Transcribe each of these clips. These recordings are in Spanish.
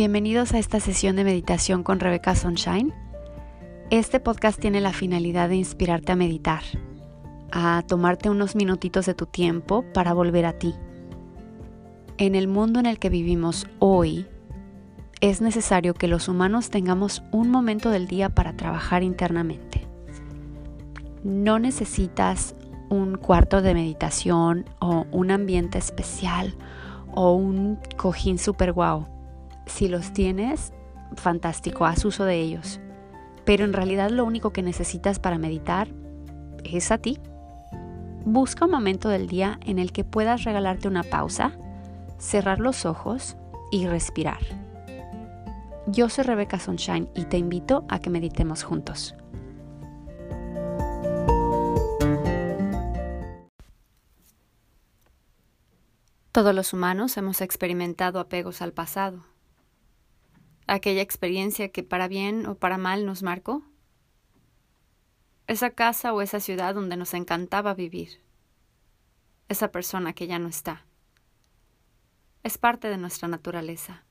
Bienvenidos a esta sesión de meditación con Rebecca Sunshine. Este podcast tiene la finalidad de inspirarte a meditar, a tomarte unos minutitos de tu tiempo para volver a ti. En el mundo en el que vivimos hoy, es necesario que los humanos tengamos un momento del día para trabajar internamente. No necesitas un cuarto de meditación o un ambiente especial o un cojín super guau. Si los tienes, fantástico, haz uso de ellos. Pero en realidad lo único que necesitas para meditar es a ti. Busca un momento del día en el que puedas regalarte una pausa, cerrar los ojos y respirar. Yo soy Rebecca Sunshine y te invito a que meditemos juntos. Todos los humanos hemos experimentado apegos al pasado. Aquella experiencia que para bien o para mal nos marcó. Esa casa o esa ciudad donde nos encantaba vivir. Esa persona que ya no está. Es parte de nuestra naturaleza.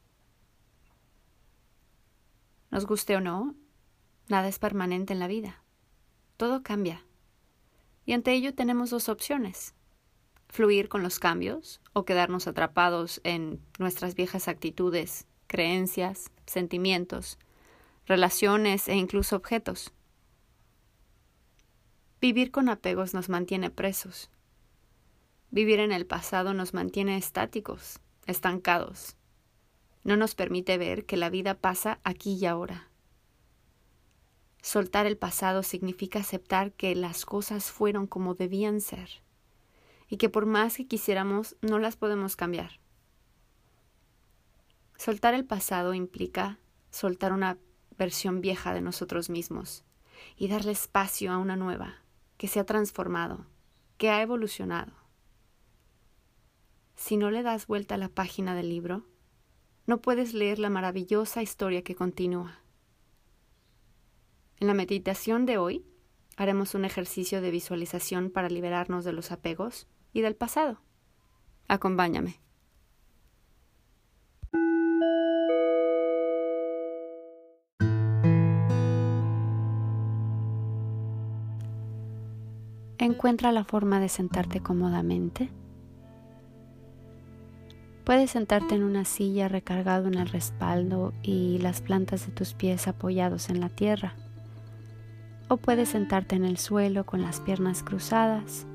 Nos guste o no, nada es permanente en la vida. Todo cambia. Y ante ello tenemos dos opciones fluir con los cambios o quedarnos atrapados en nuestras viejas actitudes, creencias, sentimientos, relaciones e incluso objetos. Vivir con apegos nos mantiene presos. Vivir en el pasado nos mantiene estáticos, estancados. No nos permite ver que la vida pasa aquí y ahora. Soltar el pasado significa aceptar que las cosas fueron como debían ser y que por más que quisiéramos no las podemos cambiar. Soltar el pasado implica soltar una versión vieja de nosotros mismos y darle espacio a una nueva, que se ha transformado, que ha evolucionado. Si no le das vuelta a la página del libro, no puedes leer la maravillosa historia que continúa. En la meditación de hoy haremos un ejercicio de visualización para liberarnos de los apegos y del pasado. Acompáñame. Encuentra la forma de sentarte cómodamente. Puedes sentarte en una silla recargado en el respaldo y las plantas de tus pies apoyados en la tierra. O puedes sentarte en el suelo con las piernas cruzadas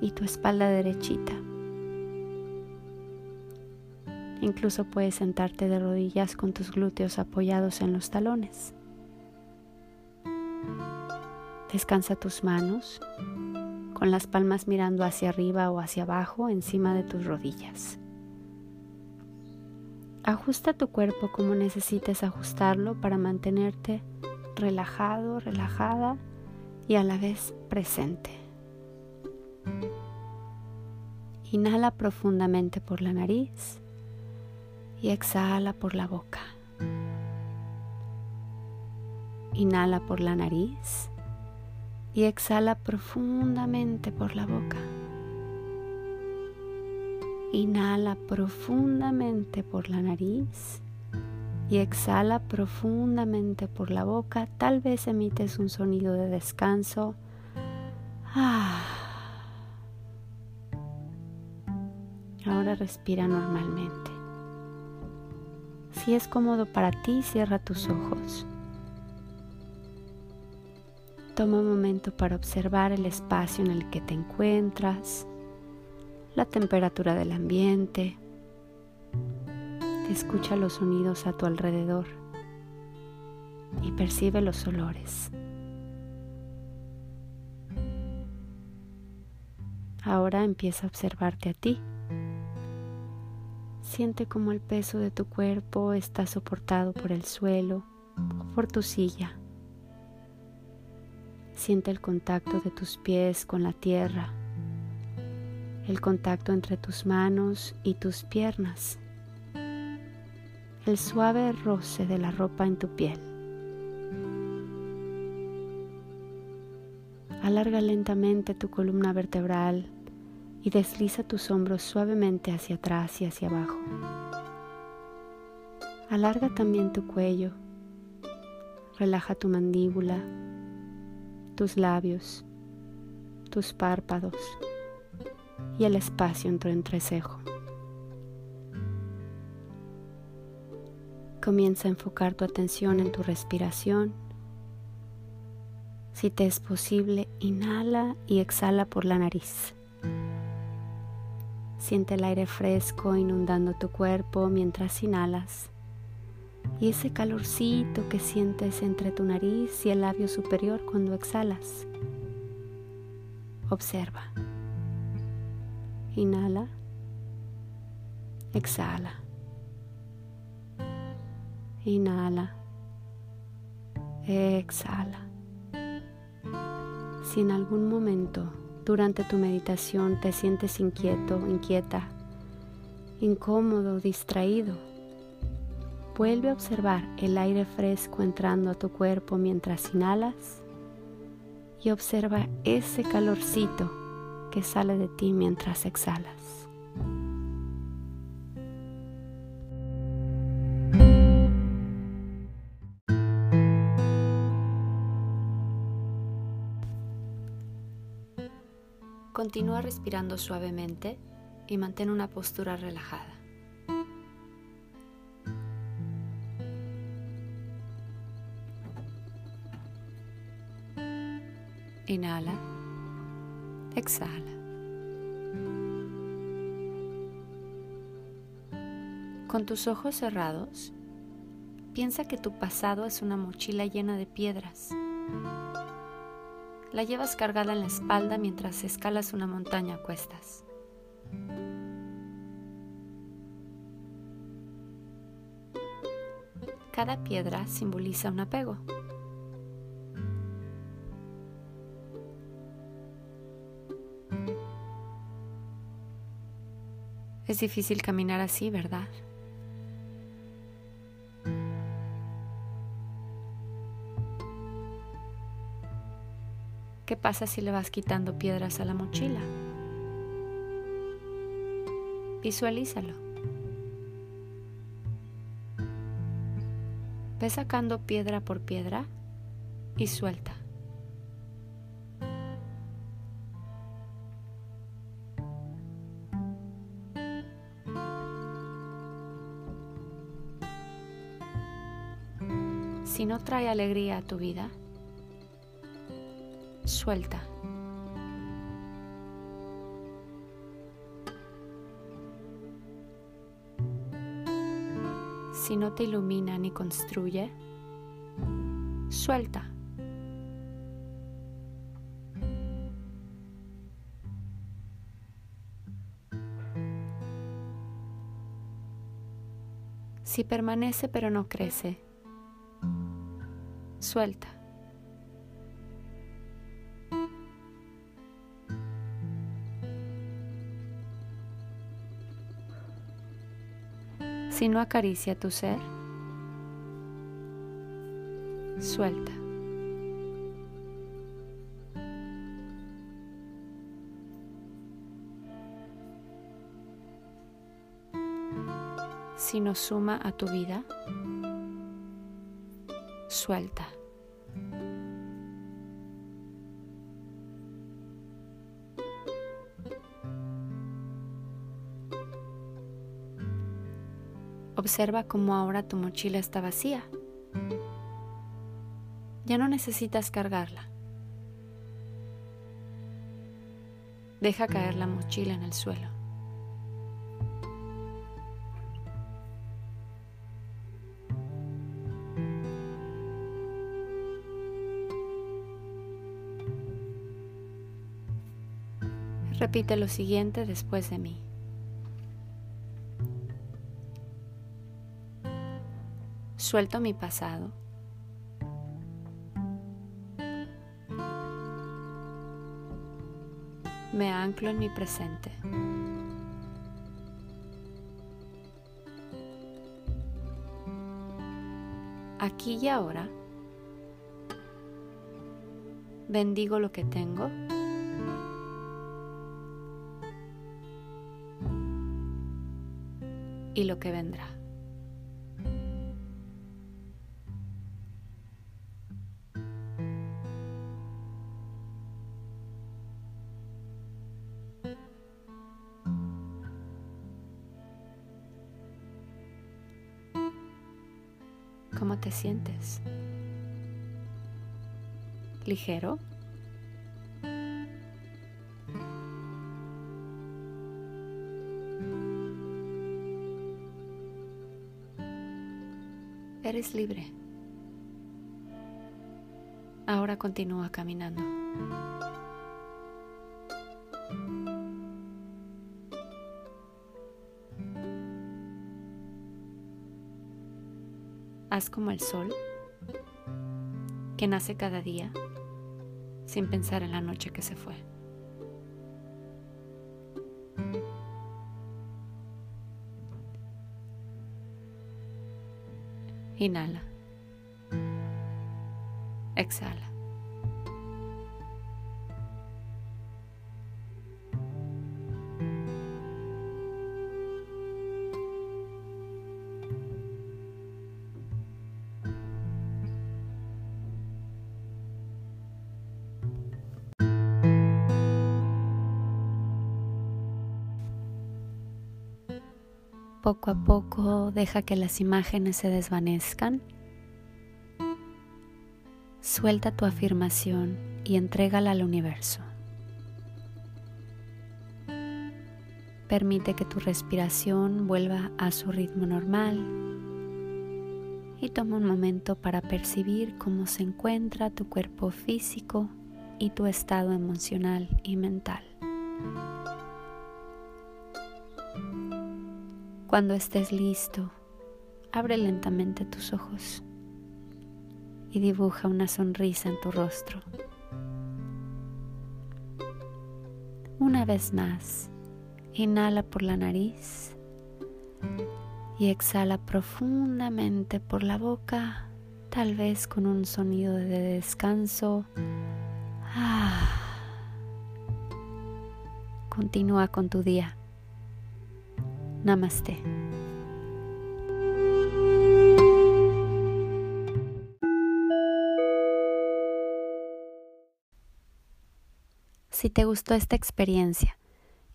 y tu espalda derechita. Incluso puedes sentarte de rodillas con tus glúteos apoyados en los talones. Descansa tus manos con las palmas mirando hacia arriba o hacia abajo encima de tus rodillas. Ajusta tu cuerpo como necesites ajustarlo para mantenerte relajado, relajada y a la vez presente. Inhala profundamente por la nariz y exhala por la boca. Inhala por la nariz y exhala profundamente por la boca. Inhala profundamente por la nariz y exhala profundamente por la boca. Tal vez emites un sonido de descanso. Ah. Ahora respira normalmente. Si es cómodo para ti, cierra tus ojos. Toma un momento para observar el espacio en el que te encuentras, la temperatura del ambiente. Escucha los sonidos a tu alrededor y percibe los olores. Ahora empieza a observarte a ti. Siente como el peso de tu cuerpo está soportado por el suelo o por tu silla. Siente el contacto de tus pies con la tierra, el contacto entre tus manos y tus piernas, el suave roce de la ropa en tu piel. Alarga lentamente tu columna vertebral y desliza tus hombros suavemente hacia atrás y hacia abajo. Alarga también tu cuello. Relaja tu mandíbula, tus labios, tus párpados y el espacio en tu entrecejo. Comienza a enfocar tu atención en tu respiración. Si te es posible, inhala y exhala por la nariz. Siente el aire fresco inundando tu cuerpo mientras inhalas y ese calorcito que sientes entre tu nariz y el labio superior cuando exhalas. Observa. Inhala. Exhala. Inhala. Exhala. Si en algún momento durante tu meditación te sientes inquieto, inquieta, incómodo, distraído, vuelve a observar el aire fresco entrando a tu cuerpo mientras inhalas y observa ese calorcito que sale de ti mientras exhalas. Continúa respirando suavemente y mantén una postura relajada. Inhala, exhala. Con tus ojos cerrados, piensa que tu pasado es una mochila llena de piedras la llevas cargada en la espalda mientras escalas una montaña a cuestas. Cada piedra simboliza un apego. Es difícil caminar así, ¿verdad? ¿Qué pasa si le vas quitando piedras a la mochila? Visualízalo. Ve sacando piedra por piedra y suelta. Si no trae alegría a tu vida, suelta. Si no te ilumina ni construye, suelta. Si permanece pero no crece, suelta. Si no acaricia tu ser, suelta. Si no suma a tu vida, suelta. Observa cómo ahora tu mochila está vacía. Ya no necesitas cargarla. Deja caer la mochila en el suelo. Repite lo siguiente después de mí. Suelto mi pasado. Me anclo en mi presente. Aquí y ahora bendigo lo que tengo. y lo que vendrá. ¿Cómo te sientes? ¿Ligero? Eres libre. Ahora continúa caminando. Haz como el sol que nace cada día sin pensar en la noche que se fue. Inhala. Exhala. Poco a poco deja que las imágenes se desvanezcan. Suelta tu afirmación y entrégala al universo. Permite que tu respiración vuelva a su ritmo normal y toma un momento para percibir cómo se encuentra tu cuerpo físico y tu estado emocional y mental. Cuando estés listo, abre lentamente tus ojos y dibuja una sonrisa en tu rostro. Una vez más, inhala por la nariz y exhala profundamente por la boca, tal vez con un sonido de descanso. Ah. Continúa con tu día. Namaste. Si te gustó esta experiencia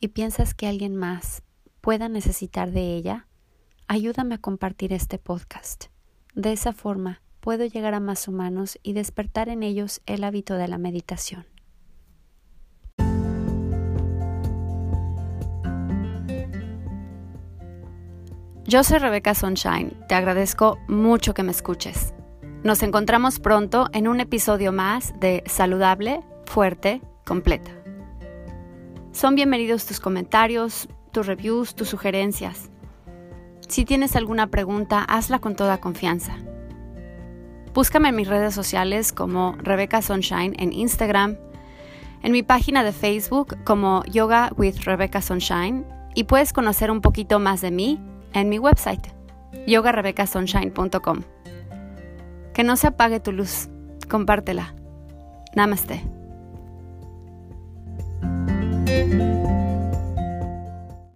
y piensas que alguien más pueda necesitar de ella, ayúdame a compartir este podcast. De esa forma puedo llegar a más humanos y despertar en ellos el hábito de la meditación. Yo soy Rebeca Sunshine, te agradezco mucho que me escuches. Nos encontramos pronto en un episodio más de Saludable, Fuerte, Completa. Son bienvenidos tus comentarios, tus reviews, tus sugerencias. Si tienes alguna pregunta, hazla con toda confianza. Búscame en mis redes sociales como Rebeca Sunshine en Instagram, en mi página de Facebook como Yoga with Rebecca Sunshine y puedes conocer un poquito más de mí en mi website, yogarebecasonshine.com. Que no se apague tu luz, compártela. Namaste.